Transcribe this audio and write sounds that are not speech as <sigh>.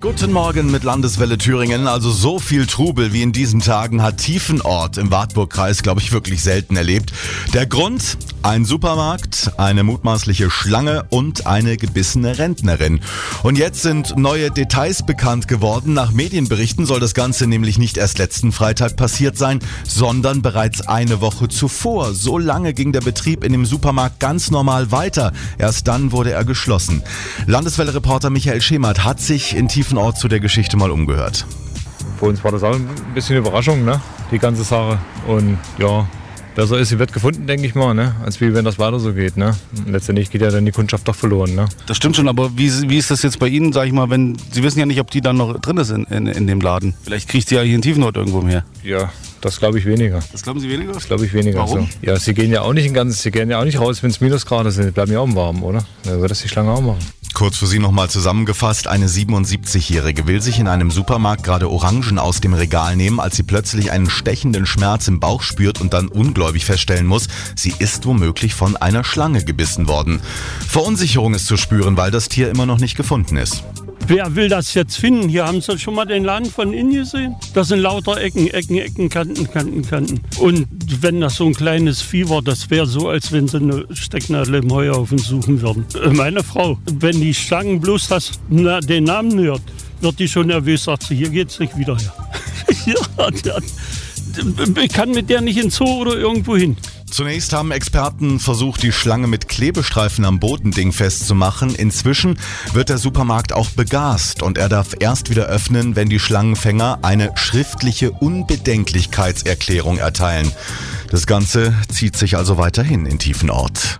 Guten Morgen mit Landeswelle Thüringen. Also so viel Trubel wie in diesen Tagen hat Tiefenort im Wartburgkreis, glaube ich, wirklich selten erlebt. Der Grund? Ein Supermarkt, eine mutmaßliche Schlange und eine gebissene Rentnerin. Und jetzt sind neue Details bekannt geworden. Nach Medienberichten soll das Ganze nämlich nicht erst letzten Freitag passiert sein, sondern bereits eine Woche zuvor. So lange ging der Betrieb in dem Supermarkt ganz normal weiter. Erst dann wurde er geschlossen. Landeswelle-Reporter Michael Schemert hat sich in Tiefenort Ort zu der Geschichte mal umgehört. Für uns war das auch ein bisschen Überraschung, ne? die ganze Sache. Und ja, besser ist, sie wird gefunden, denke ich mal, ne? als wie wenn das weiter so geht. Ne? Letztendlich geht ja dann die Kundschaft doch verloren. Ne? Das stimmt schon, aber wie, wie ist das jetzt bei Ihnen, sag ich mal, wenn Sie wissen ja nicht, ob die dann noch drin ist in, in, in dem Laden. Vielleicht kriegt sie ja hier in Tiefenort irgendwo mehr. Ja, das glaube ich weniger. Das glauben Sie weniger? Das glaube ich weniger. Warum? So. Ja, sie gehen ja auch nicht in ganz, sie gehen ja auch nicht raus, wenn es Minusgrade sind. Die bleiben ja auch warm, oder? Da wird das die Schlange auch machen. Kurz für Sie nochmal zusammengefasst, eine 77-Jährige will sich in einem Supermarkt gerade Orangen aus dem Regal nehmen, als sie plötzlich einen stechenden Schmerz im Bauch spürt und dann ungläubig feststellen muss, sie ist womöglich von einer Schlange gebissen worden. Verunsicherung ist zu spüren, weil das Tier immer noch nicht gefunden ist. Wer will das jetzt finden? Hier haben Sie schon mal den Laden von innen gesehen? Das sind lauter Ecken, Ecken, Ecken, Kanten, Kanten, Kanten. Und wenn das so ein kleines Vieh war, das wäre so, als wenn sie eine Stecknadel im Heuhaufen suchen würden. Äh, Meine Frau, wenn die Schlangen bloß das, na, den Namen hört, wird die schon nervös, sagt sie, hier geht's nicht wieder her. <laughs> ja, ich kann mit der nicht ins Zoo oder irgendwo hin. Zunächst haben Experten versucht, die Schlange mit Klebestreifen am Bodending festzumachen. Inzwischen wird der Supermarkt auch begast und er darf erst wieder öffnen, wenn die Schlangenfänger eine schriftliche Unbedenklichkeitserklärung erteilen. Das Ganze zieht sich also weiterhin in Tiefenort.